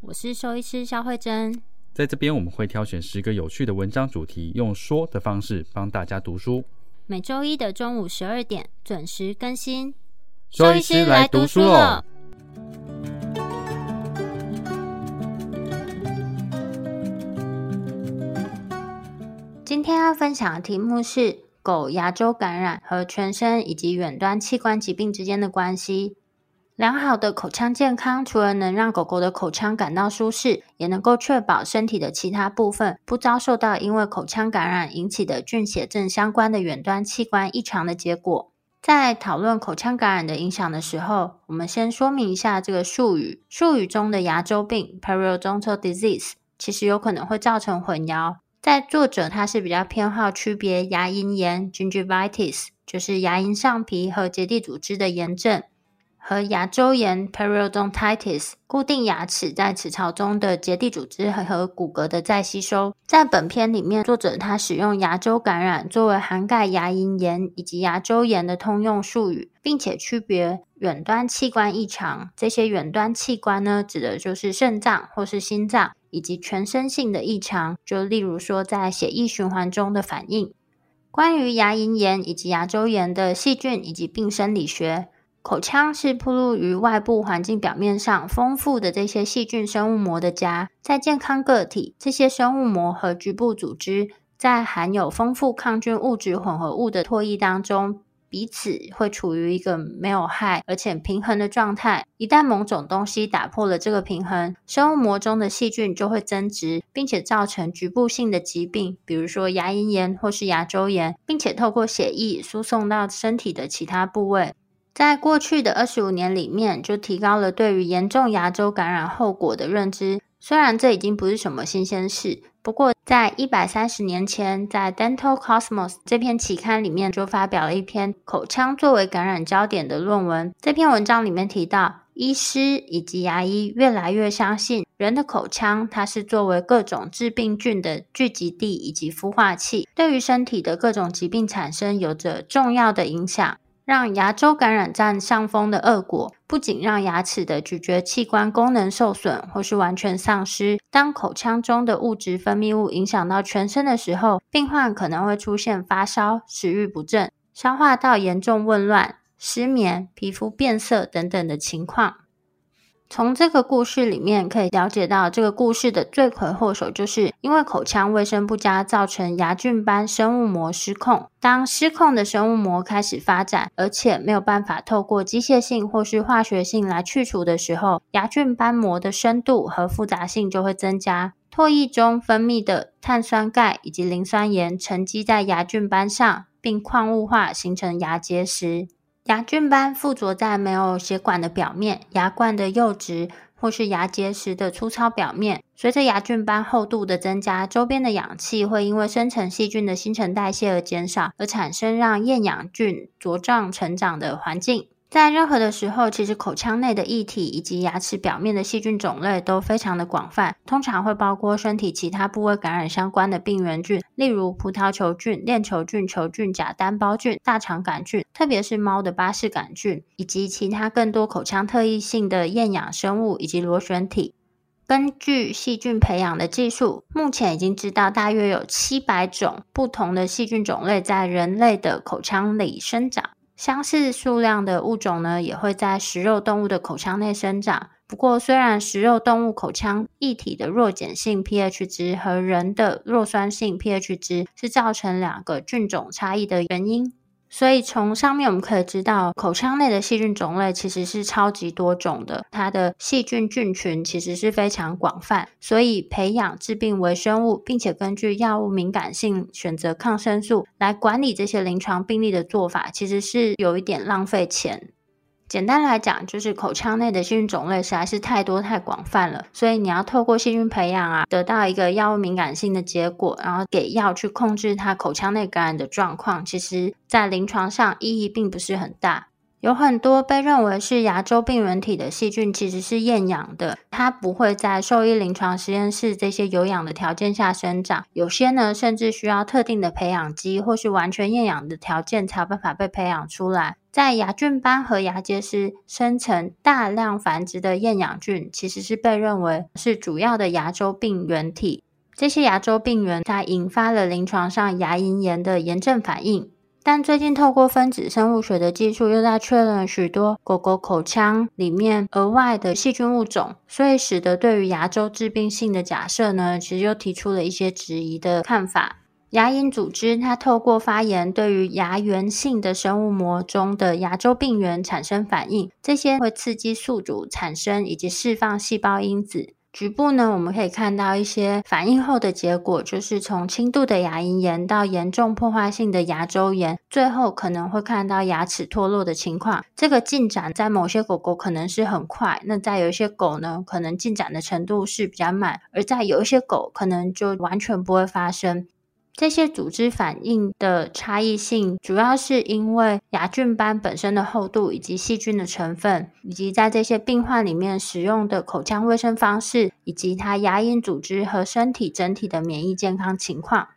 我是兽医师肖慧珍，在这边我们会挑选十个有趣的文章主题，用说的方式帮大家读书。每周一的中午十二点准时更新。兽医师来读书了。今天要分享的题目是狗牙周感染和全身以及远端器官疾病之间的关系。良好的口腔健康，除了能让狗狗的口腔感到舒适，也能够确保身体的其他部分不遭受到因为口腔感染引起的菌血症相关的远端器官异常的结果。在讨论口腔感染的影响的时候，我们先说明一下这个术语。术语中的牙周病 （periodontal disease） 其实有可能会造成混淆。在作者他是比较偏好区别牙龈炎 （gingivitis），就是牙龈上皮和结缔组织的炎症。和牙周炎 （periodontitis） 固定牙齿在齿槽中的结缔组织和和骨骼的再吸收。在本篇里面，作者他使用牙周感染作为涵盖牙龈炎以及牙周炎的通用术语，并且区别远端器官异常。这些远端器官呢，指的就是肾脏或是心脏，以及全身性的异常，就例如说在血液循环中的反应。关于牙龈炎以及牙周炎的细菌以及病生理学。口腔是暴露于外部环境表面上丰富的这些细菌生物膜的家，在健康个体，这些生物膜和局部组织在含有丰富抗菌物质混合物的唾液当中，彼此会处于一个没有害而且平衡的状态。一旦某种东西打破了这个平衡，生物膜中的细菌就会增殖，并且造成局部性的疾病，比如说牙龈炎或是牙周炎，并且透过血液输送到身体的其他部位。在过去的二十五年里面，就提高了对于严重牙周感染后果的认知。虽然这已经不是什么新鲜事，不过在一百三十年前，在《Dental Cosmos》这篇期刊里面就发表了一篇口腔作为感染焦点的论文。这篇文章里面提到，医师以及牙医越来越相信，人的口腔它是作为各种致病菌的聚集地以及孵化器，对于身体的各种疾病产生有着重要的影响。让牙周感染占上风的恶果，不仅让牙齿的咀嚼器官功能受损或是完全丧失。当口腔中的物质分泌物影响到全身的时候，病患可能会出现发烧、食欲不振、消化道严重紊乱、失眠、皮肤变色等等的情况。从这个故事里面可以了解到，这个故事的罪魁祸首就是因为口腔卫生不佳，造成牙菌斑生物膜失控。当失控的生物膜开始发展，而且没有办法透过机械性或是化学性来去除的时候，牙菌斑膜的深度和复杂性就会增加。唾液中分泌的碳酸钙以及磷酸盐沉积在牙菌斑上，并矿物化形成牙结石。牙菌斑附着在没有血管的表面、牙冠的釉质或是牙结石的粗糙表面。随着牙菌斑厚度的增加，周边的氧气会因为生成细菌的新陈代谢而减少，而产生让厌氧菌茁壮成长的环境。在任何的时候，其实口腔内的液体以及牙齿表面的细菌种类都非常的广泛，通常会包括身体其他部位感染相关的病原菌，例如葡萄球菌、链球菌、球菌、假单胞菌、大肠杆菌，特别是猫的巴氏杆菌，以及其他更多口腔特异性的厌氧生物以及螺旋体。根据细菌培养的技术，目前已经知道大约有七百种不同的细菌种类在人类的口腔里生长。相似数量的物种呢，也会在食肉动物的口腔内生长。不过，虽然食肉动物口腔液体的弱碱性 pH 值和人的弱酸性 pH 值是造成两个菌种差异的原因。所以从上面我们可以知道，口腔内的细菌种类其实是超级多种的，它的细菌菌群其实是非常广泛。所以培养致病微生物，并且根据药物敏感性选择抗生素来管理这些临床病例的做法，其实是有一点浪费钱。简单来讲，就是口腔内的细菌种类实在是太多太广泛了，所以你要透过细菌培养啊，得到一个药物敏感性的结果，然后给药去控制它口腔内感染的状况，其实在临床上意义并不是很大。有很多被认为是牙周病原体的细菌，其实是厌氧的，它不会在兽医临床实验室这些有氧的条件下生长。有些呢，甚至需要特定的培养基或是完全厌氧的条件才有办法被培养出来。在牙菌斑和牙结石生成大量繁殖的厌氧菌，其实是被认为是主要的牙周病原体。这些牙周病原它引发了临床上牙龈炎的炎症反应。但最近透过分子生物学的技术，又在确认许多狗狗口腔里面额外的细菌物种，所以使得对于牙周致病性的假设呢，其实又提出了一些质疑的看法。牙龈组织它透过发炎，对于牙源性的生物膜中的牙周病原产生反应，这些会刺激宿主产生以及释放细胞因子。局部呢，我们可以看到一些反应后的结果，就是从轻度的牙龈炎到严重破坏性的牙周炎，最后可能会看到牙齿脱落的情况。这个进展在某些狗狗可能是很快，那在有一些狗呢，可能进展的程度是比较慢，而在有一些狗可能就完全不会发生。这些组织反应的差异性，主要是因为牙菌斑本身的厚度，以及细菌的成分，以及在这些病患里面使用的口腔卫生方式，以及它牙龈组织和身体整体的免疫健康情况。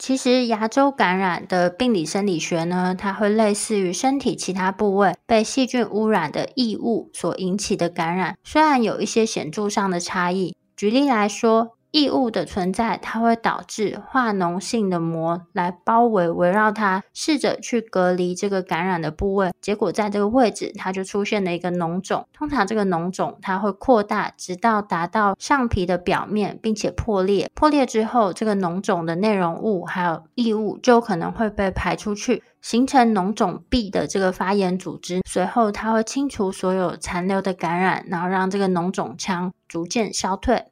其实，牙周感染的病理生理学呢，它会类似于身体其他部位被细菌污染的异物所引起的感染，虽然有一些显著上的差异。举例来说，异物的存在，它会导致化脓性的膜来包围围绕它，试着去隔离这个感染的部位。结果在这个位置，它就出现了一个脓肿。通常这个脓肿它会扩大，直到达到上皮的表面，并且破裂。破裂之后，这个脓肿的内容物还有异物就可能会被排出去，形成脓肿壁的这个发炎组织。随后，它会清除所有残留的感染，然后让这个脓肿腔逐渐消退。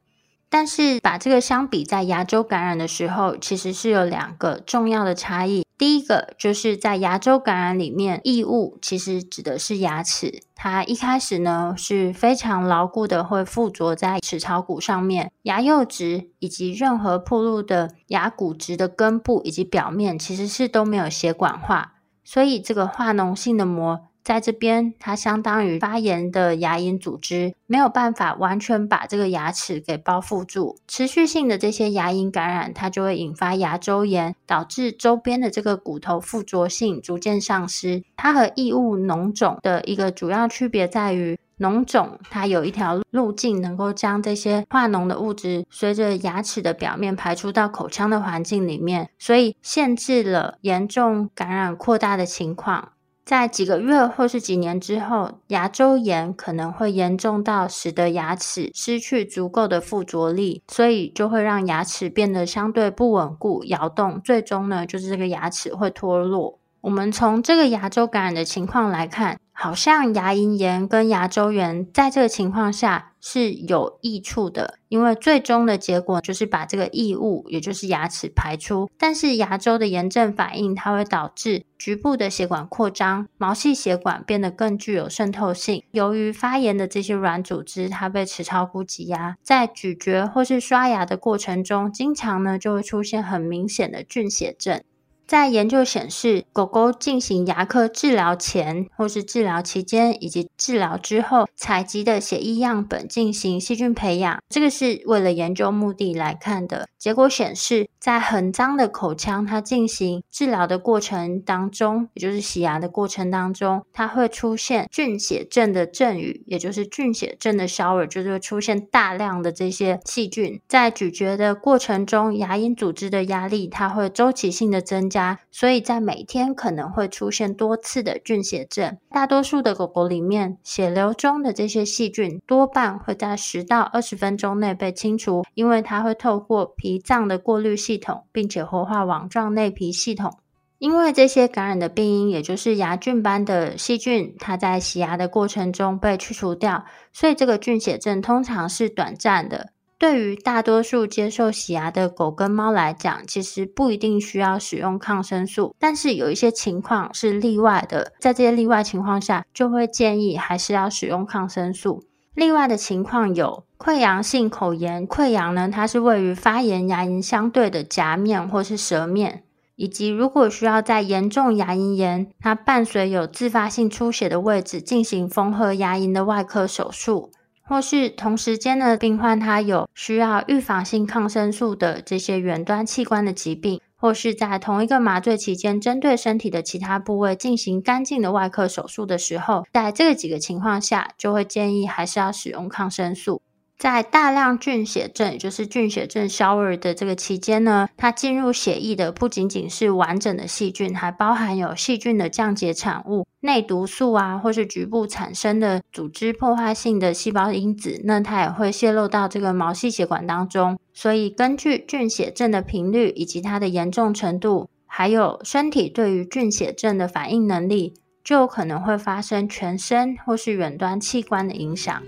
但是把这个相比在牙周感染的时候，其实是有两个重要的差异。第一个就是在牙周感染里面，异物其实指的是牙齿，它一开始呢是非常牢固的，会附着在齿槽骨上面，牙釉质以及任何暴露的牙骨质的根部以及表面，其实是都没有血管化，所以这个化脓性的膜。在这边，它相当于发炎的牙龈组织，没有办法完全把这个牙齿给包覆住。持续性的这些牙龈感染，它就会引发牙周炎，导致周边的这个骨头附着性逐渐丧失。它和异物脓肿的一个主要区别在于，脓肿它有一条路径，能够将这些化脓的物质随着牙齿的表面排出到口腔的环境里面，所以限制了严重感染扩大的情况。在几个月或是几年之后，牙周炎可能会严重到使得牙齿失去足够的附着力，所以就会让牙齿变得相对不稳固、摇动，最终呢，就是这个牙齿会脱落。我们从这个牙周感染的情况来看，好像牙龈炎跟牙周炎在这个情况下是有益处的，因为最终的结果就是把这个异物，也就是牙齿排出。但是牙周的炎症反应，它会导致局部的血管扩张，毛细血管变得更具有渗透性。由于发炎的这些软组织，它被齿槽骨挤压，在咀嚼或是刷牙的过程中，经常呢就会出现很明显的菌血症。在研究显示，狗狗进行牙科治疗前，或是治疗期间，以及治疗之后采集的血液样本进行细菌培养，这个是为了研究目的来看的。结果显示，在很脏的口腔，它进行治疗的过程当中，也就是洗牙的过程当中，它会出现菌血症的症语，也就是菌血症的肖尔，就是会出现大量的这些细菌。在咀嚼的过程中，牙龈组织的压力，它会周期性的增加。所以在每天可能会出现多次的菌血症。大多数的狗狗里面，血流中的这些细菌多半会在十到二十分钟内被清除，因为它会透过脾脏的过滤系统，并且活化网状内皮系统。因为这些感染的病因，也就是牙菌斑的细菌，它在洗牙的过程中被去除掉，所以这个菌血症通常是短暂的。对于大多数接受洗牙的狗跟猫来讲，其实不一定需要使用抗生素，但是有一些情况是例外的，在这些例外情况下，就会建议还是要使用抗生素。例外的情况有溃疡性口炎，溃疡呢，它是位于发炎牙龈相对的颊面或是舌面，以及如果需要在严重牙龈炎，它伴随有自发性出血的位置进行缝合牙龈的外科手术。或是同时间的病患，他有需要预防性抗生素的这些远端器官的疾病，或是在同一个麻醉期间，针对身体的其他部位进行干净的外科手术的时候，在这个几个情况下，就会建议还是要使用抗生素。在大量菌血症，也就是菌血症消亡的这个期间呢，它进入血液的不仅仅是完整的细菌，还包含有细菌的降解产物、内毒素啊，或是局部产生的组织破坏性的细胞因子，那它也会泄漏到这个毛细血管当中。所以，根据菌血症的频率以及它的严重程度，还有身体对于菌血症的反应能力，就可能会发生全身或是远端器官的影响。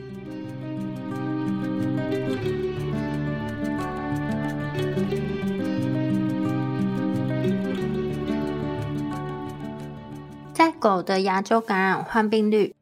在狗的牙周感染患病率，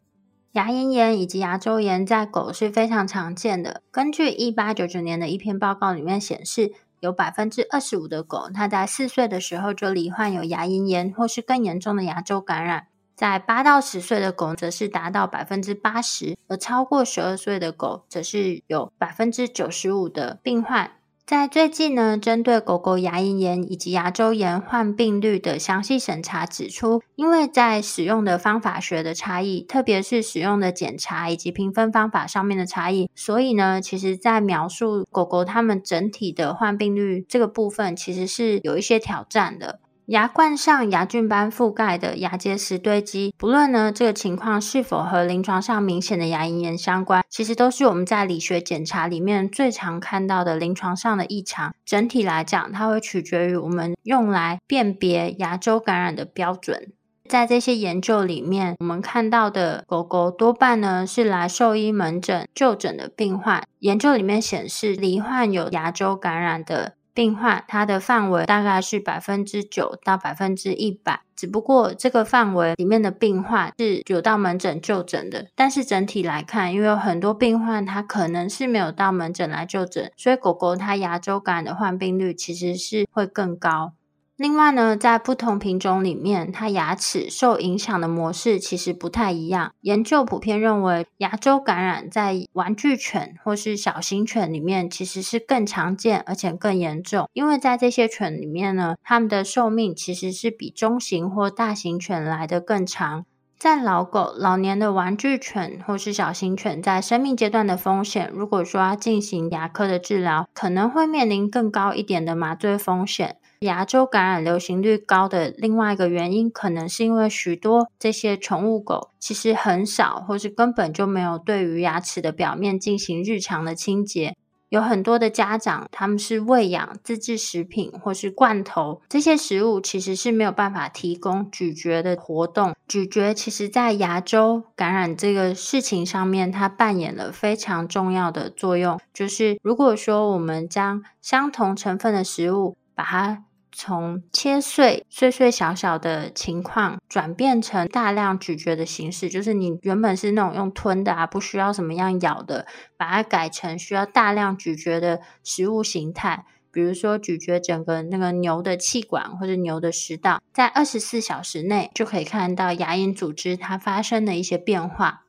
牙龈炎以及牙周炎在狗是非常常见的。根据一八九九年的一篇报告里面显示，有百分之二十五的狗，它在四岁的时候就罹患有牙龈炎或是更严重的牙周感染。在八到十岁的狗，则是达到百分之八十，而超过十二岁的狗，则是有百分之九十五的病患。在最近呢，针对狗狗牙龈炎以及牙周炎患病率的详细审查指出，因为在使用的方法学的差异，特别是使用的检查以及评分方法上面的差异，所以呢，其实在描述狗狗它们整体的患病率这个部分，其实是有一些挑战的。牙冠上牙菌斑覆盖的牙结石堆积，不论呢这个情况是否和临床上明显的牙龈炎相关，其实都是我们在理学检查里面最常看到的临床上的异常。整体来讲，它会取决于我们用来辨别牙周感染的标准。在这些研究里面，我们看到的狗狗多半呢是来兽医门诊就诊的病患。研究里面显示，罹患有牙周感染的。病患它的范围大概是百分之九到百分之一百，只不过这个范围里面的病患是有到门诊就诊的，但是整体来看，因为有很多病患他可能是没有到门诊来就诊，所以狗狗它牙周感染的患病率其实是会更高。另外呢，在不同品种里面，它牙齿受影响的模式其实不太一样。研究普遍认为，牙周感染在玩具犬或是小型犬里面其实是更常见，而且更严重。因为在这些犬里面呢，它们的寿命其实是比中型或大型犬来得更长。在老狗、老年的玩具犬或是小型犬，在生命阶段的风险，如果说要进行牙科的治疗，可能会面临更高一点的麻醉风险。牙周感染流行率高的另外一个原因，可能是因为许多这些宠物狗其实很少，或是根本就没有对于牙齿的表面进行日常的清洁。有很多的家长，他们是喂养自制食品或是罐头，这些食物其实是没有办法提供咀嚼的活动。咀嚼其实在牙周感染这个事情上面，它扮演了非常重要的作用。就是如果说我们将相同成分的食物，把它从切碎、碎碎小小的情况，转变成大量咀嚼的形式，就是你原本是那种用吞的啊，不需要什么样咬的，把它改成需要大量咀嚼的食物形态。比如说咀嚼整个那个牛的气管或者牛的食道，在二十四小时内就可以看到牙龈组织它发生的一些变化。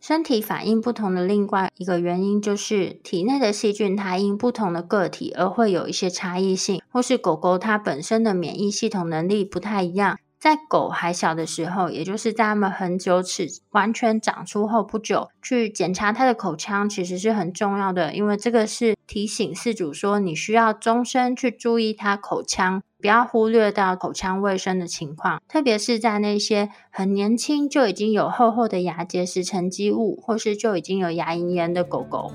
身体反应不同的另外一个原因，就是体内的细菌它因不同的个体而会有一些差异性，或是狗狗它本身的免疫系统能力不太一样。在狗还小的时候，也就是在它们恒久齿完全长出后不久，去检查它的口腔其实是很重要的，因为这个是提醒饲主说，你需要终身去注意它口腔，不要忽略到口腔卫生的情况，特别是在那些很年轻就已经有厚厚的牙结石沉积物，或是就已经有牙龈炎的狗狗。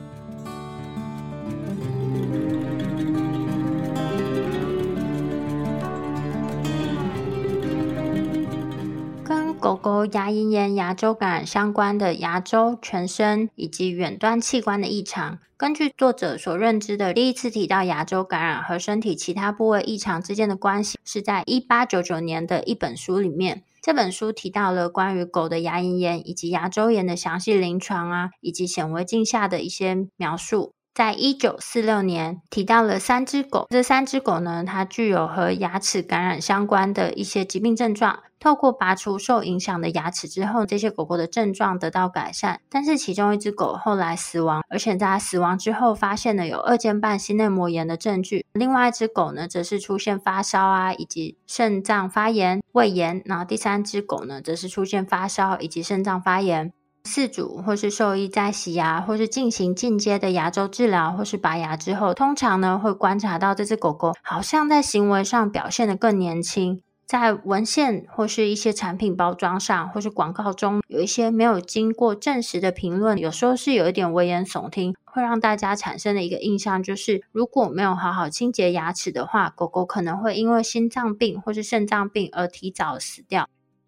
狗狗牙龈炎、牙周感染相关的牙周、全身以及远端器官的异常。根据作者所认知的，第一次提到牙周感染和身体其他部位异常之间的关系，是在一八九九年的一本书里面。这本书提到了关于狗的牙龈炎以及牙周炎的详细临床啊，以及显微镜下的一些描述。在一九四六年提到了三只狗，这三只狗呢，它具有和牙齿感染相关的一些疾病症状。透过拔除受影响的牙齿之后，这些狗狗的症状得到改善。但是其中一只狗后来死亡，而且在它死亡之后发现了有二尖瓣心内膜炎的证据。另外一只狗呢，则是出现发烧啊，以及肾脏发炎、胃炎。然后第三只狗呢，则是出现发烧以及肾脏发炎。饲主或是兽医在洗牙或是进行进阶的牙周治疗或是拔牙之后，通常呢会观察到这只狗狗好像在行为上表现得更年轻。在文献或是一些产品包装上或是广告中，有一些没有经过证实的评论，有时候是有一点危言耸听，会让大家产生的一个印象就是，如果没有好好清洁牙齿的话，狗狗可能会因为心脏病或是肾脏病而提早死掉。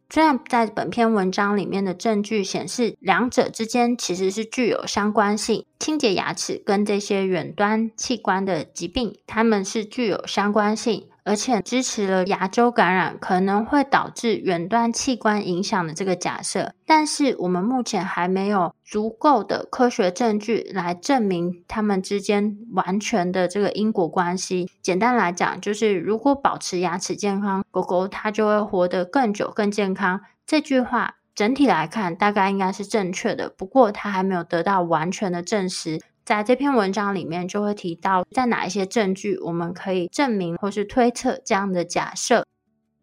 虽然在本篇文章里面的证据显示，两者之间其实是具有相关性，清洁牙齿跟这些远端器官的疾病，它们是具有相关性。而且支持了牙周感染可能会导致远端器官影响的这个假设，但是我们目前还没有足够的科学证据来证明它们之间完全的这个因果关系。简单来讲，就是如果保持牙齿健康，狗狗它就会活得更久、更健康。这句话整体来看大概应该是正确的，不过它还没有得到完全的证实。在这篇文章里面就会提到，在哪一些证据我们可以证明或是推测这样的假设。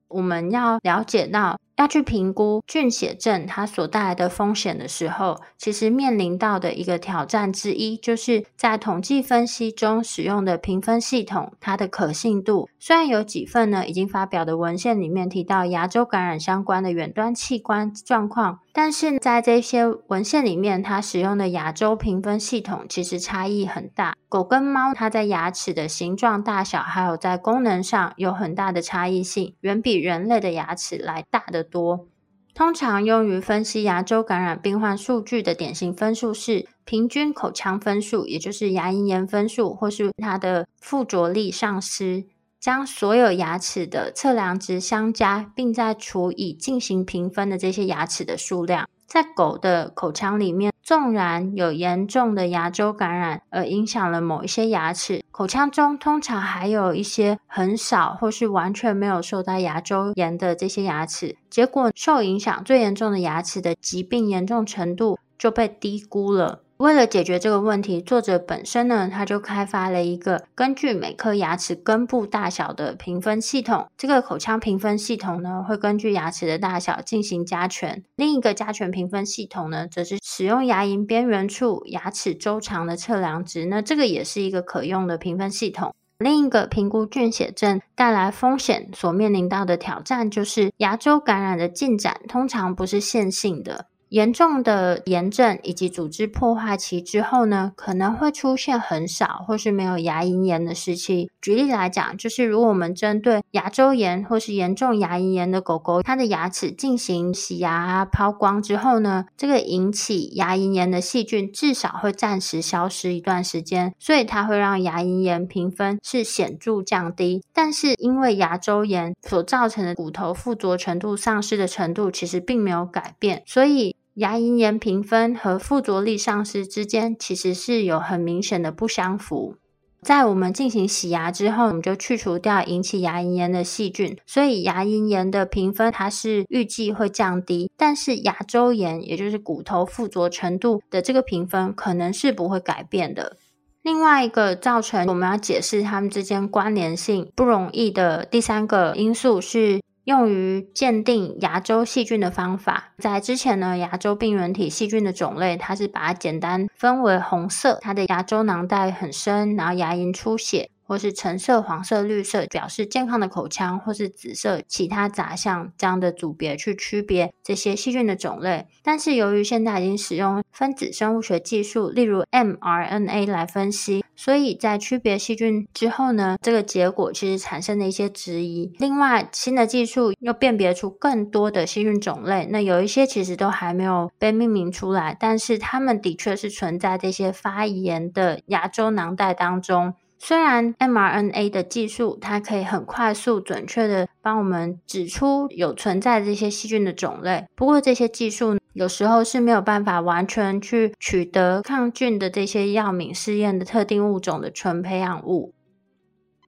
我们要了解到，要去评估菌血症它所带来的风险的时候，其实面临到的一个挑战之一，就是在统计分析中使用的评分系统，它的可信度。虽然有几份呢已经发表的文献里面提到牙周感染相关的远端器官状况，但是在这些文献里面，它使用的牙周评分系统其实差异很大。狗跟猫，它在牙齿的形状、大小，还有在功能上有很大的差异性，远比人类的牙齿来大得多。通常用于分析牙周感染病患数据的典型分数是平均口腔分数，也就是牙龈炎分数，或是它的附着力丧失。将所有牙齿的测量值相加，并再除以进行评分的这些牙齿的数量。在狗的口腔里面，纵然有严重的牙周感染而影响了某一些牙齿，口腔中通常还有一些很少或是完全没有受到牙周炎的这些牙齿。结果受影响最严重的牙齿的疾病严重程度就被低估了。为了解决这个问题，作者本身呢，他就开发了一个根据每颗牙齿根部大小的评分系统。这个口腔评分系统呢，会根据牙齿的大小进行加权。另一个加权评分系统呢，则是使用牙龈边缘处牙齿周长的测量值。那这个也是一个可用的评分系统。另一个评估菌血症带来风险所面临到的挑战，就是牙周感染的进展通常不是线性的。严重的炎症以及组织破坏期之后呢，可能会出现很少或是没有牙龈炎的时期。举例来讲，就是如果我们针对牙周炎或是严重牙龈炎的狗狗，它的牙齿进行洗牙抛光之后呢，这个引起牙龈炎的细菌至少会暂时消失一段时间，所以它会让牙龈炎评分是显著降低。但是因为牙周炎所造成的骨头附着程度丧失的程度其实并没有改变，所以。牙龈炎评分和附着力丧失之间其实是有很明显的不相符。在我们进行洗牙之后，我们就去除掉引起牙龈炎的细菌，所以牙龈炎的评分它是预计会降低。但是牙周炎，也就是骨头附着程度的这个评分，可能是不会改变的。另外一个造成我们要解释它们之间关联性不容易的第三个因素是。用于鉴定牙周细菌的方法，在之前呢，牙周病原体细菌的种类，它是把它简单分为红色，它的牙周囊袋很深，然后牙龈出血；或是橙色、黄色、绿色表示健康的口腔，或是紫色其他杂项这样的组别去区别这些细菌的种类。但是由于现在已经使用分子生物学技术，例如 mRNA 来分析，所以在区别细菌之后呢，这个结果其实产生了一些质疑。另外，新的技术又辨别出更多的细菌种类，那有一些其实都还没有被命名出来，但是它们的确是存在这些发炎的牙周囊袋当中。虽然 mRNA 的技术，它可以很快速、准确的帮我们指出有存在这些细菌的种类，不过这些技术有时候是没有办法完全去取得抗菌的这些药敏试验的特定物种的纯培养物。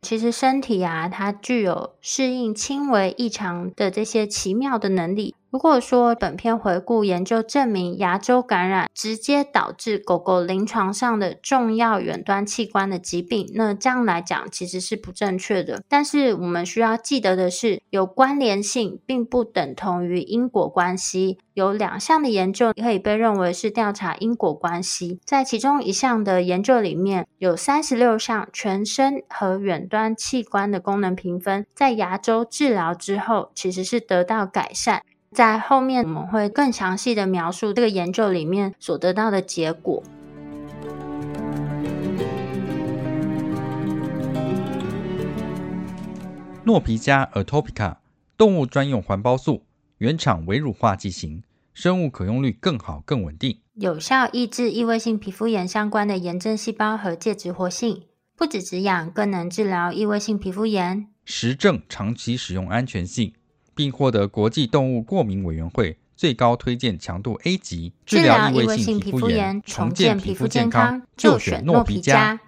其实身体啊，它具有适应轻微异常的这些奇妙的能力。如果说本篇回顾研究证明牙周感染直接导致狗狗临床上的重要远端器官的疾病，那这样来讲其实是不正确的。但是我们需要记得的是，有关联性并不等同于因果关系。有两项的研究可以被认为是调查因果关系，在其中一项的研究里面，有三十六项全身和远端器官的功能评分，在牙周治疗之后其实是得到改善。在后面我们会更详细的描述这个研究里面所得到的结果。诺皮加 Atopica 动物专用环孢素，原厂微乳化剂型，生物可用率更好、更稳定，有效抑制异位性皮肤炎相关的炎症细胞和介质活性，不止止痒，更能治疗异位性皮肤炎，实证长期使用安全性。并获得国际动物过敏委员会最高推荐强度 A 级，治疗异位性皮肤炎，重建皮肤健康，就选诺皮加。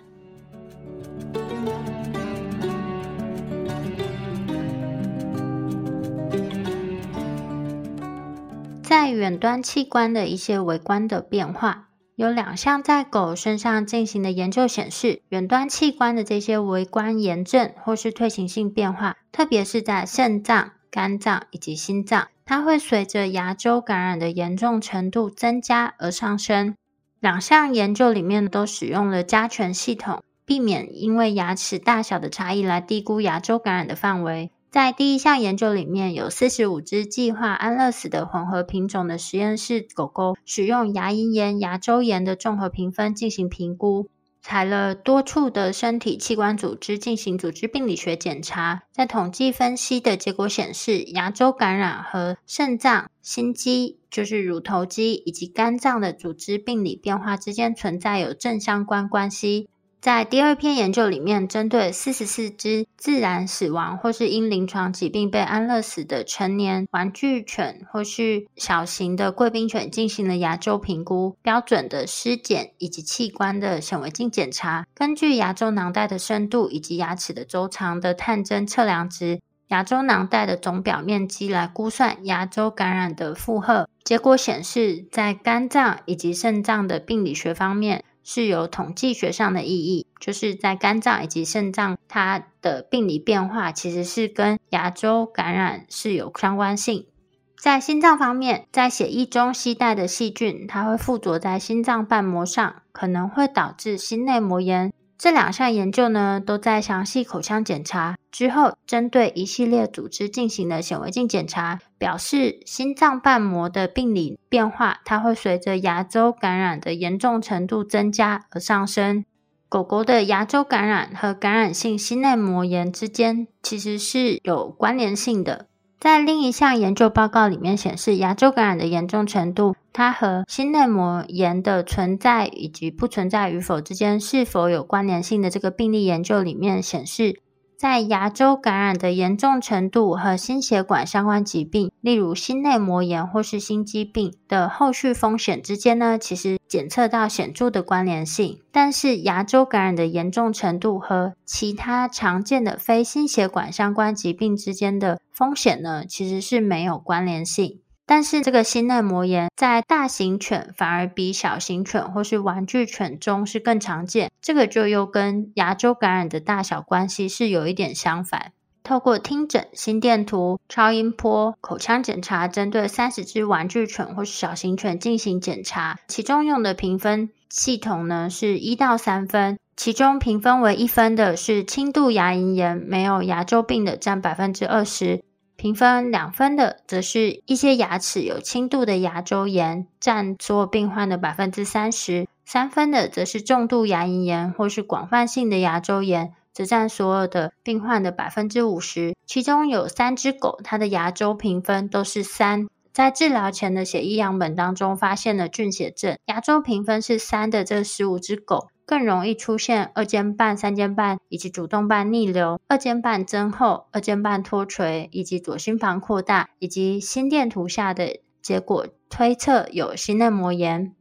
在远端器官的一些微观的变化，有两项在狗身上进行的研究显示，远端器官的这些微观炎症或是退行性变化，特别是在肾脏。肝脏以及心脏，它会随着牙周感染的严重程度增加而上升。两项研究里面都使用了加权系统，避免因为牙齿大小的差异来低估牙周感染的范围。在第一项研究里面，有四十五只计划安乐死的混合品种的实验室狗狗，使用牙龈炎、牙周炎的综合评分进行评估。采了多处的身体器官组织进行组织病理学检查，在统计分析的结果显示，牙周感染和肾脏、心肌，就是乳头肌以及肝脏的组织病理变化之间存在有正相关关系。在第二篇研究里面，针对四十四只自然死亡或是因临床疾病被安乐死的成年玩具犬或是小型的贵宾犬进行了牙周评估、标准的尸检以及器官的显微镜检查。根据牙周囊袋的深度以及牙齿的周长的探针测量值、牙周囊袋的总表面积来估算牙周感染的负荷。结果显示，在肝脏以及肾脏的病理学方面，是有统计学上的意义，就是在肝脏以及肾脏，它的病理变化其实是跟牙周感染是有相关性。在心脏方面，在血液中携带的细菌，它会附着在心脏瓣膜上，可能会导致心内膜炎。这两项研究呢，都在详细口腔检查之后，针对一系列组织进行了显微镜检查，表示心脏瓣膜的病理变化，它会随着牙周感染的严重程度增加而上升。狗狗的牙周感染和感染性心内膜炎之间其实是有关联性的。在另一项研究报告里面显示，牙周感染的严重程度，它和心内膜炎的存在以及不存在与否之间是否有关联性的这个病例研究里面显示，在牙周感染的严重程度和心血管相关疾病，例如心内膜炎或是心肌病的后续风险之间呢，其实检测到显著的关联性。但是牙周感染的严重程度和其他常见的非心血管相关疾病之间的风险呢，其实是没有关联性。但是这个心内膜炎在大型犬反而比小型犬或是玩具犬中是更常见，这个就又跟牙周感染的大小关系是有一点相反。透过听诊、心电图、超音波、口腔检查，针对三十只玩具犬或是小型犬进行检查，其中用的评分系统呢是一到三分，其中评分为一分的是轻度牙龈炎，没有牙周病的占百分之二十；评分两分的则是一些牙齿有轻度的牙周炎，占所有病患的百分之三十；三分的则是重度牙龈炎或是广泛性的牙周炎，则占所有的病患的百分之五十。其中有三只狗，它的牙周评分都是三。在治疗前的血液样本当中，发现了菌血症。牙周评分是三的这十五只狗，更容易出现二尖瓣、三尖瓣以及主动瓣逆流、二尖瓣增厚、二尖瓣脱垂以及左心房扩大，以及心电图下的结果推测有心内膜炎。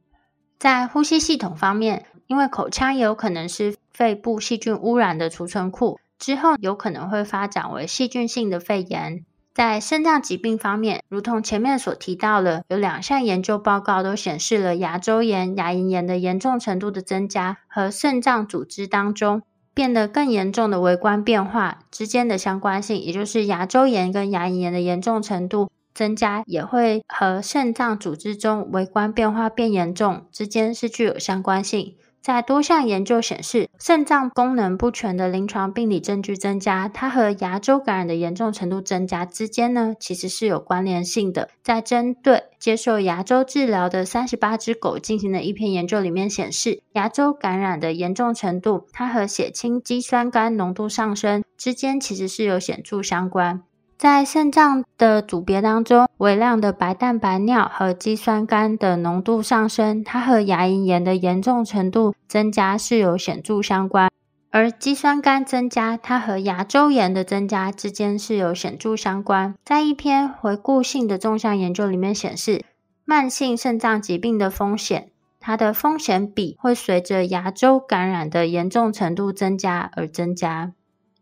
在呼吸系统方面，因为口腔也有可能是肺部细菌污染的储存库，之后有可能会发展为细菌性的肺炎。在肾脏疾病方面，如同前面所提到了，有两项研究报告都显示了牙周炎、牙龈炎的严重程度的增加和肾脏组织当中变得更严重的微观变化之间的相关性，也就是牙周炎跟牙龈炎的严重程度增加也会和肾脏组织中微观变化变严重之间是具有相关性。在多项研究显示，肾脏功能不全的临床病理证据增加，它和牙周感染的严重程度增加之间呢，其实是有关联性的。在针对接受牙周治疗的三十八只狗进行的一篇研究里面显示，牙周感染的严重程度，它和血清肌酸酐浓度上升之间其实是有显著相关。在肾脏的组别当中，微量的白蛋白尿和肌酸酐的浓度上升，它和牙龈炎的严重程度增加是有显著相关；而肌酸酐增加，它和牙周炎的增加之间是有显著相关。在一篇回顾性的纵向研究里面显示，慢性肾脏疾病的风险，它的风险比会随着牙周感染的严重程度增加而增加。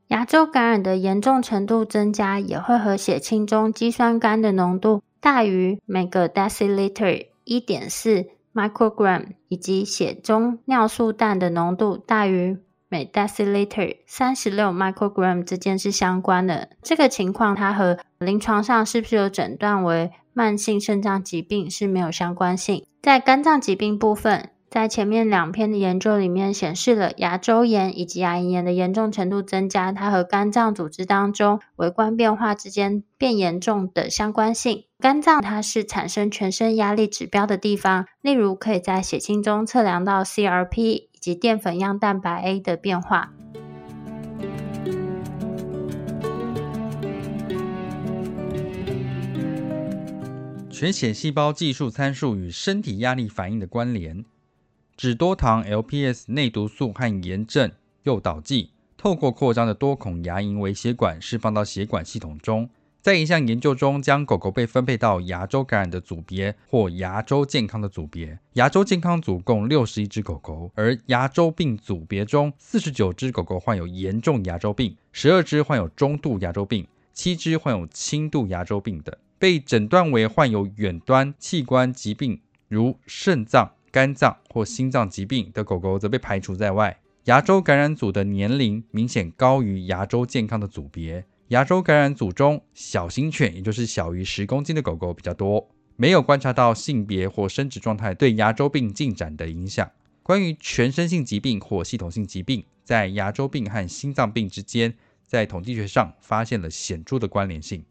牙周感染的严重程度增加，也会和血清中肌酸酐的浓度大于每个 deciliter 一点四 microgram，以及血中尿素氮的浓度大于每 deciliter 三十六 microgram 之间是相关的。这个情况，它和临床上是不是有诊断为慢性肾脏疾病是没有相关性。在肝脏疾病部分。在前面两篇的研究里面显示了牙周炎以及牙龈炎的严重程度增加，它和肝脏组织当中微观变化之间变严重的相关性。肝脏它是产生全身压力指标的地方，例如可以在血清中测量到 CRP 以及淀粉样蛋白 A 的变化。全血细胞计数参数与身体压力反应的关联。脂多糖 LPS 内毒素和炎症诱导剂透过扩张的多孔牙龈微血管释放到血管系统中。在一项研究中，将狗狗被分配到牙周感染的组别或牙周健康的组别。牙周健康组共六十一只狗狗，而牙周病组别中四十九只狗狗患有严重牙周病，十二只患有中度牙周病，七只患有轻度牙周病的。被诊断为患有远端器官疾病，如肾脏。肝脏或心脏疾病的狗狗则被排除在外。牙周感染组的年龄明显高于牙周健康的组别。牙周感染组中，小型犬，也就是小于十公斤的狗狗比较多，没有观察到性别或生殖状态对牙周病进展的影响。关于全身性疾病或系统性疾病，在牙周病和心脏病之间，在统计学上发现了显著的关联性。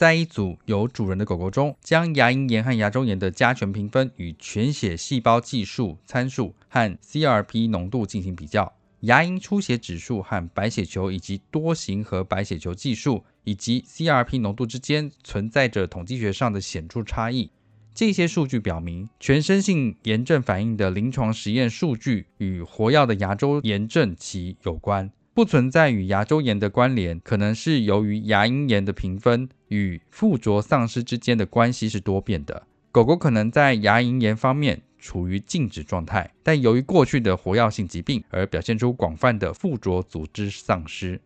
在一组有主人的狗狗中，将牙龈炎和牙周炎的加权评分与全血细胞计数参数和 CRP 浓度进行比较，牙龈出血指数和白血球以及多型核白血球计数以及 CRP 浓度之间存在着统计学上的显著差异。这些数据表明，全身性炎症反应的临床实验数据与活药的牙周炎症期有关。不存在与牙周炎的关联，可能是由于牙龈炎的评分与附着丧失之间的关系是多变的。狗狗可能在牙龈炎方面处于静止状态，但由于过去的活跃性疾病而表现出广泛的附着组织丧失，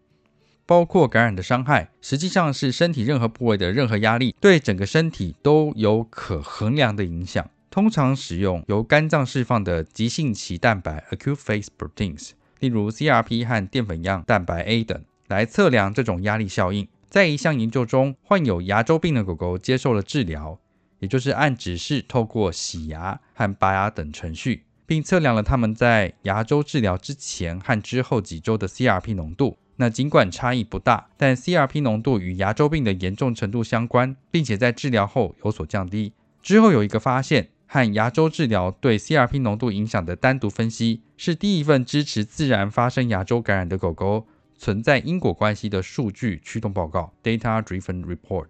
包括感染的伤害，实际上是身体任何部位的任何压力对整个身体都有可衡量的影响。通常使用由肝脏释放的急性期蛋白 （acute phase proteins）。例如 CRP 和淀粉样蛋白 A 等，来测量这种压力效应。在一项研究中，患有牙周病的狗狗接受了治疗，也就是按指示透过洗牙和拔牙等程序，并测量了他们在牙周治疗之前和之后几周的 CRP 浓度。那尽管差异不大，但 CRP 浓度与牙周病的严重程度相关，并且在治疗后有所降低。之后有一个发现，和牙周治疗对 CRP 浓度影响的单独分析，是第一份支持自然发生牙周感染的狗狗存在因果关系的数据驱动报告 （Data-Driven Report）。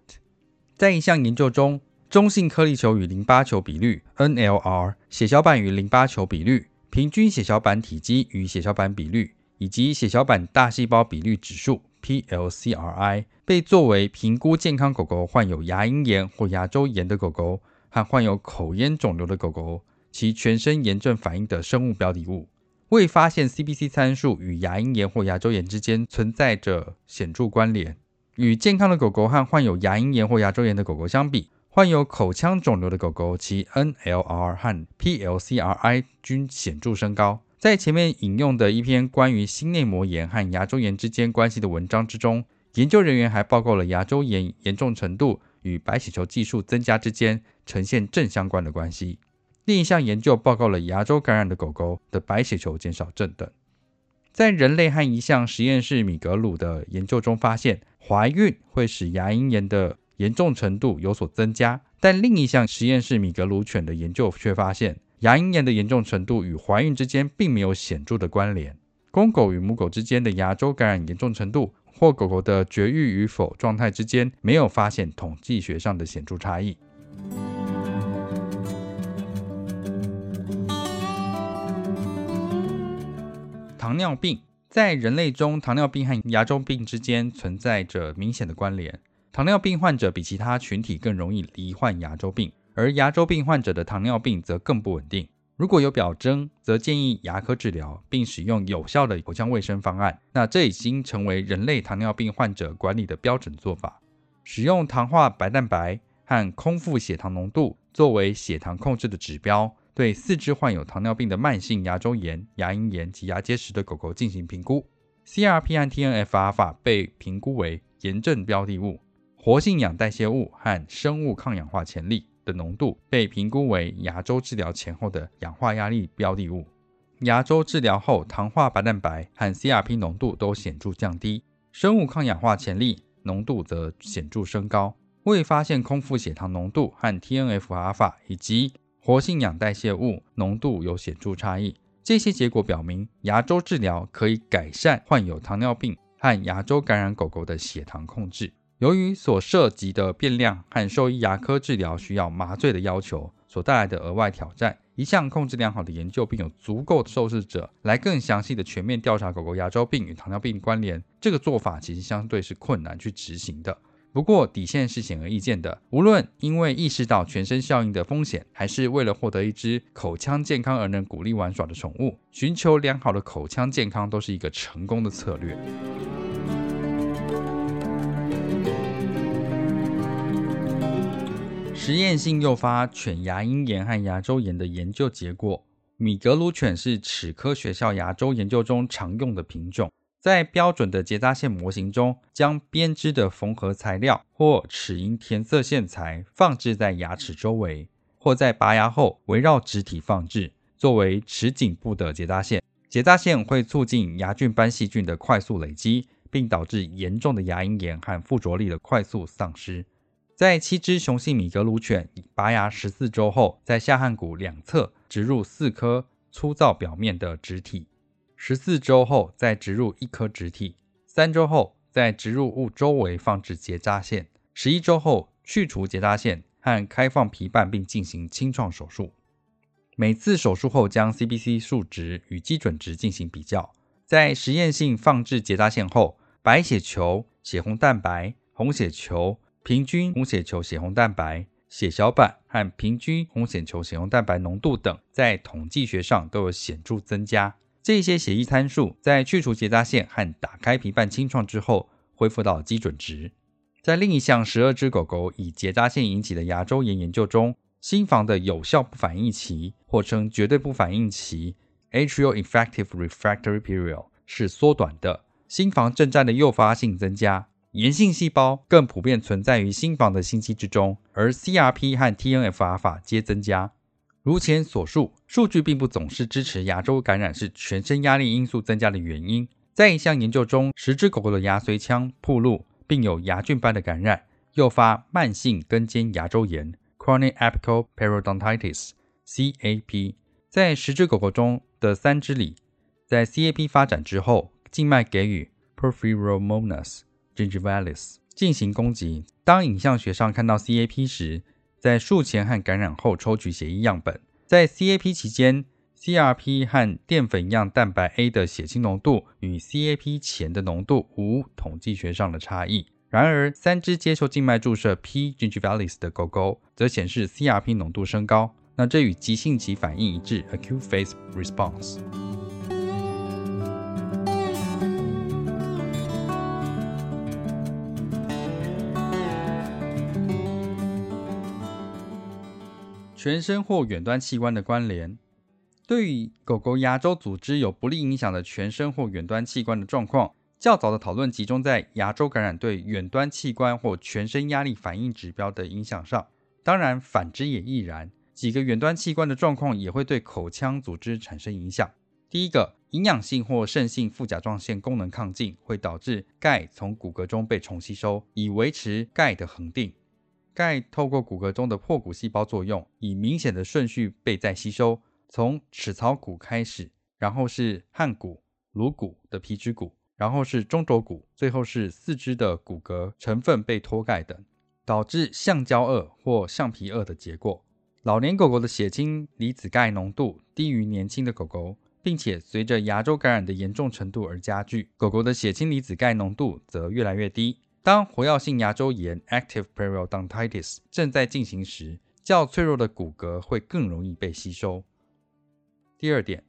在一项研究中，中性颗粒球与淋巴球比率 （NLR）、血小板与淋巴球比率、平均血小板体积与血小板比率。以及血小板大细胞比率指数 （PLCRI） 被作为评估健康狗狗患有牙龈炎或牙周炎的狗狗和患有口咽肿瘤的狗狗其全身炎症反应的生物标的物，未发现 CBC 参数与牙龈炎或牙周炎之间存在着显著关联。与健康的狗狗和患有牙龈炎或牙周炎的狗狗相比，患有口腔肿瘤的狗狗其 NLR 和 PLCRI 均显著升高。在前面引用的一篇关于心内膜炎和牙周炎之间关系的文章之中，研究人员还报告了牙周炎严重程度与白血球计数增加之间呈现正相关的关系。另一项研究报告了牙周感染的狗狗的白血球减少症等。在人类和一项实验室米格鲁的研究中发现，怀孕会使牙龈炎的严重程度有所增加，但另一项实验室米格鲁犬的研究却发现。牙龈炎的严重程度与怀孕之间并没有显著的关联。公狗与母狗之间的牙周感染严重程度，或狗狗的绝育与否状态之间，没有发现统计学上的显著差异。糖尿病在人类中，糖尿病和牙周病之间存在着明显的关联。糖尿病患者比其他群体更容易罹患牙周病。而牙周病患者的糖尿病则更不稳定。如果有表征，则建议牙科治疗，并使用有效的口腔卫生方案。那这已经成为人类糖尿病患者管理的标准做法。使用糖化白蛋白和空腹血糖浓度作为血糖控制的指标，对四只患有糖尿病的慢性牙周炎、牙龈炎及牙结石的狗狗进行评估。CRP 和 TNF-alpha 被评估为炎症标的物，活性氧代谢物和生物抗氧化潜力。的浓度被评估为牙周治疗前后的氧化压力标的物。牙周治疗后，糖化白蛋白和 CRP 浓度都显著降低，生物抗氧化潜力浓度则显著升高。未发现空腹血糖浓度和 TNF-alpha 以及活性氧代谢物浓度有显著差异。这些结果表明，牙周治疗可以改善患有糖尿病和牙周感染狗狗的血糖控制。由于所涉及的变量和兽医牙科治疗需要麻醉的要求所带来的额外挑战，一项控制良好的研究并有足够的受试者来更详细的全面调查狗狗牙周病与糖尿病关联，这个做法其实相对是困难去执行的。不过底线是显而易见的，无论因为意识到全身效应的风险，还是为了获得一只口腔健康而能鼓励玩耍的宠物，寻求良好的口腔健康都是一个成功的策略。实验性诱发犬牙龈炎和牙周炎的研究结果，米格鲁犬是齿科学校牙周研究中常用的品种。在标准的结扎线模型中，将编织的缝合材料或齿龈填色线材放置在牙齿周围，或在拔牙后围绕植体放置，作为齿颈部的结扎线。结扎线会促进牙菌斑细菌的快速累积，并导致严重的牙龈炎和附着力的快速丧失。在七只雄性米格鲁犬拔牙十四周后，在下颌骨两侧植入四颗粗糙表面的植体；十四周后再植入一颗植体；三周后在植入物周围放置结扎线；十一周后去除结扎线和开放皮瓣，并进行清创手术。每次手术后将 CBC 数值与基准值进行比较。在实验性放置结扎线后，白血球、血红蛋白、红血球。平均红血球血红蛋白、血小板和平均红血球血红蛋白浓度等，在统计学上都有显著增加。这些血液参数在去除结扎线和打开皮瓣清创之后，恢复到基准值。在另一项十二只狗狗以结扎线引起的牙周炎研究中，心房的有效不反应期，或称绝对不反应期 （Atrial Effective Refractory Period） 是缩短的，心房震颤的诱发性增加。炎性细胞更普遍存在于心房的心肌之中，而 CRP 和 TNF-alpha 皆增加。如前所述，数据并不总是支持牙周感染是全身压力因素增加的原因。在一项研究中，十只狗狗的牙髓腔暴露，并有牙菌斑的感染，诱发慢性根尖牙周炎 （Chronic Apical Periodontitis，CAP）。在十只狗狗中的三只里，在 CAP 发展之后，静脉给予 Porphyromonas gingivalis 进行攻击。当影像学上看到 CAP 时，在术前和感染后抽取血液样本，在 CAP 期间，CRP 和淀粉样蛋白 A 的血清浓度与 CAP 前的浓度无统计学上的差异。然而，三只接受静脉注射 P. gingivalis 的狗狗则显示 CRP 浓度升高。那这与急性期反应一致 （acute phase response）。全身或远端器官的关联，对于狗狗牙周组织有不利影响的全身或远端器官的状况，较早的讨论集中在牙周感染对远端器官或全身压力反应指标的影响上。当然，反之也亦然，几个远端器官的状况也会对口腔组织产生影响。第一个，营养性或肾性副甲状腺功能亢进会导致钙从骨骼中被重吸收，以维持钙的恒定。钙透过骨骼中的破骨细胞作用，以明显的顺序被再吸收，从齿槽骨开始，然后是颌骨、颅骨的皮质骨，然后是中轴骨，最后是四肢的骨骼成分被脱钙等，导致橡胶二或橡皮二的结果。老年狗狗的血清离子钙浓度低于年轻的狗狗，并且随着牙周感染的严重程度而加剧，狗狗的血清离子钙浓度则越来越低。当活跃性牙周炎 （active periodontitis） 正在进行时，较脆弱的骨骼会更容易被吸收。第二点，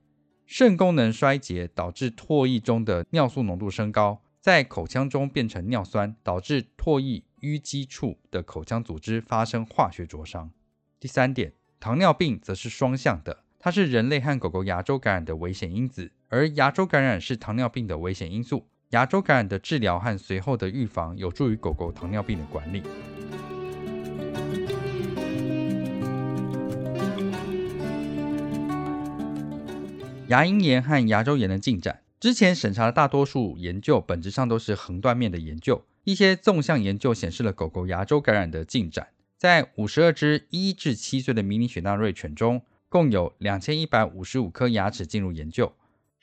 肾功能衰竭导致唾液中的尿素浓度升高，在口腔中变成尿酸，导致唾液淤积处的口腔组织发生化学灼伤。第三点，糖尿病则是双向的，它是人类和狗狗牙周感染的危险因子，而牙周感染是糖尿病的危险因素。牙周感染的治疗和随后的预防有助于狗狗糖尿病的管理。牙龈炎和牙周炎的进展，之前审查的大多数研究本质上都是横断面的研究。一些纵向研究显示了狗狗牙周感染的进展。在五十二只一至七岁的迷你雪纳瑞犬中，共有两千一百五十五颗牙齿进入研究。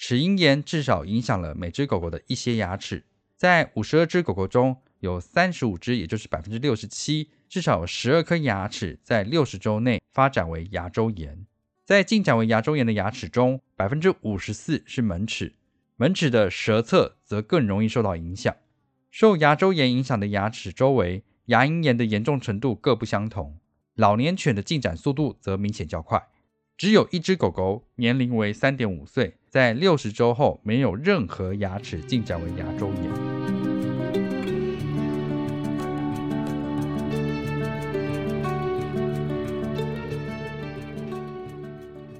齿龈炎至少影响了每只狗狗的一些牙齿，在五十二只狗狗中，有三十五只，也就是百分之六十七，至少有十二颗牙齿在六十周内发展为牙周炎。在进展为牙周炎的牙齿中，百分之五十四是门齿，门齿的舌侧则更容易受到影响。受牙周炎影响的牙齿周围，牙龈炎的严重程度各不相同。老年犬的进展速度则明显较快。只有一只狗狗，年龄为三点五岁，在六十周后没有任何牙齿进展为牙周炎。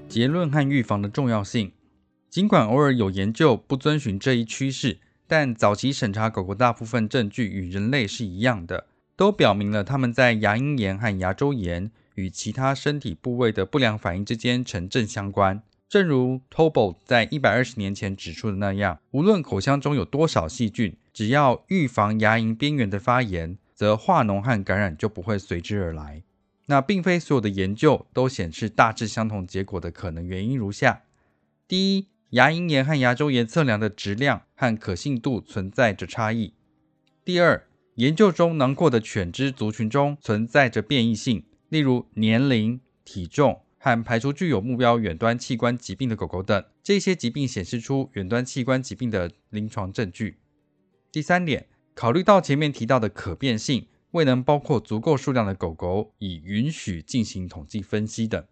结论和预防的重要性。尽管偶尔有研究不遵循这一趋势，但早期审查狗狗大部分证据与人类是一样的，都表明了它们在牙龈炎和牙周炎。与其他身体部位的不良反应之间呈正相关。正如 Tobel 在一百二十年前指出的那样，无论口腔中有多少细菌，只要预防牙龈边缘的发炎，则化脓和感染就不会随之而来。那并非所有的研究都显示大致相同结果的可能原因如下：第一，牙龈炎和牙周炎测量的质量和可信度存在着差异；第二，研究中囊括的犬只族群中存在着变异性。例如年龄、体重和排除具有目标远端器官疾病的狗狗等，这些疾病显示出远端器官疾病的临床证据。第三点，考虑到前面提到的可变性，未能包括足够数量的狗狗以允许进行统计分析等。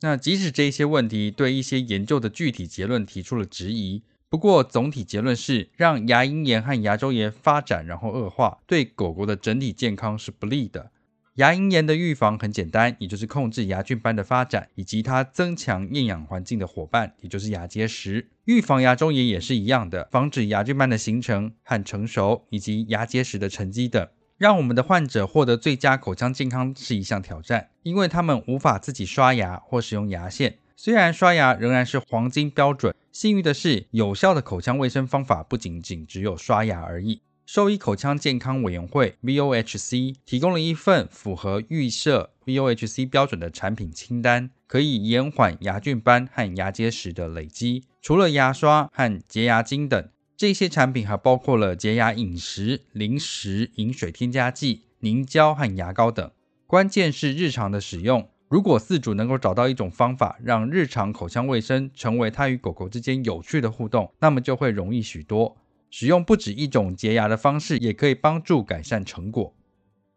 那即使这些问题对一些研究的具体结论提出了质疑，不过总体结论是，让牙龈炎和牙周炎发展然后恶化，对狗狗的整体健康是不利的。牙龈炎的预防很简单，也就是控制牙菌斑的发展，以及它增强厌氧环境的伙伴，也就是牙结石。预防牙周炎也是一样的，防止牙菌斑的形成和成熟，以及牙结石的沉积等。让我们的患者获得最佳口腔健康是一项挑战，因为他们无法自己刷牙或使用牙线。虽然刷牙仍然是黄金标准，幸运的是，有效的口腔卫生方法不仅仅只有刷牙而已。兽医口腔健康委员会 （VOHC） 提供了一份符合预设 VOHC 标准的产品清单，可以延缓牙菌斑和牙结石的累积。除了牙刷和洁牙精等。这些产品还包括了洁牙饮食、零食、饮水添加剂、凝胶和牙膏等。关键是日常的使用。如果饲主能够找到一种方法，让日常口腔卫生成为他与狗狗之间有趣的互动，那么就会容易许多。使用不止一种洁牙的方式，也可以帮助改善成果。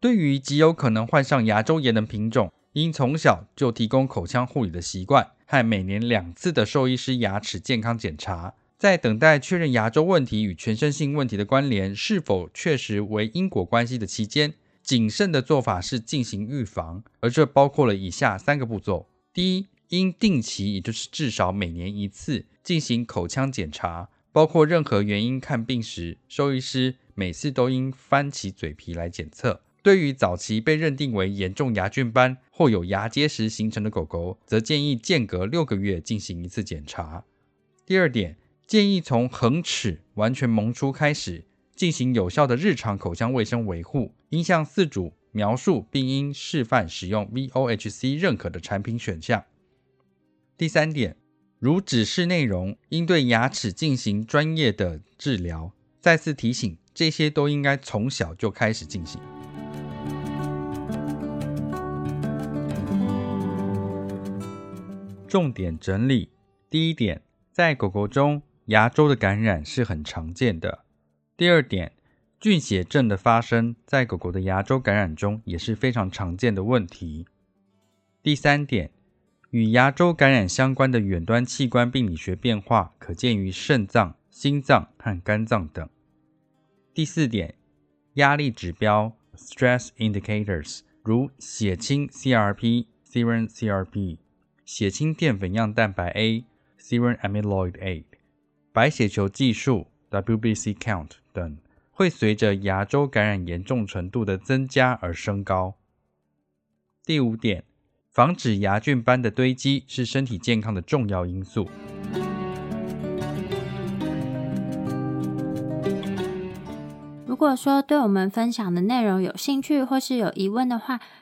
对于极有可能患上牙周炎的品种，应从小就提供口腔护理的习惯和每年两次的兽医师牙齿健康检查。在等待确认牙周问题与全身性问题的关联是否确实为因果关系的期间，谨慎的做法是进行预防，而这包括了以下三个步骤：第一，应定期，也就是至少每年一次进行口腔检查，包括任何原因看病时，兽医师每次都应翻起嘴皮来检测。对于早期被认定为严重牙菌斑或有牙结石形成的狗狗，则建议间隔六个月进行一次检查。第二点。建议从恒齿完全萌出开始，进行有效的日常口腔卫生维护。应向饲主描述并应示范使用 VOHC 认可的产品选项。第三点，如指示内容，应对牙齿进行专业的治疗。再次提醒，这些都应该从小就开始进行。重点整理：第一点，在狗狗中。牙周的感染是很常见的。第二点，菌血症的发生在狗狗的牙周感染中也是非常常见的问题。第三点，与牙周感染相关的远端器官病理学变化可见于肾脏、心脏和肝脏等。第四点，压力指标 （stress indicators） 如血清 （CRP）、serum CRP、血清淀粉样蛋白 A、serum amyloid A。白血球计数 （WBC count） 等会随着牙周感染严重程度的增加而升高。第五点，防止牙菌斑的堆积是身体健康的重要因素。如果说对我们分享的内容有兴趣或是有疑问的话，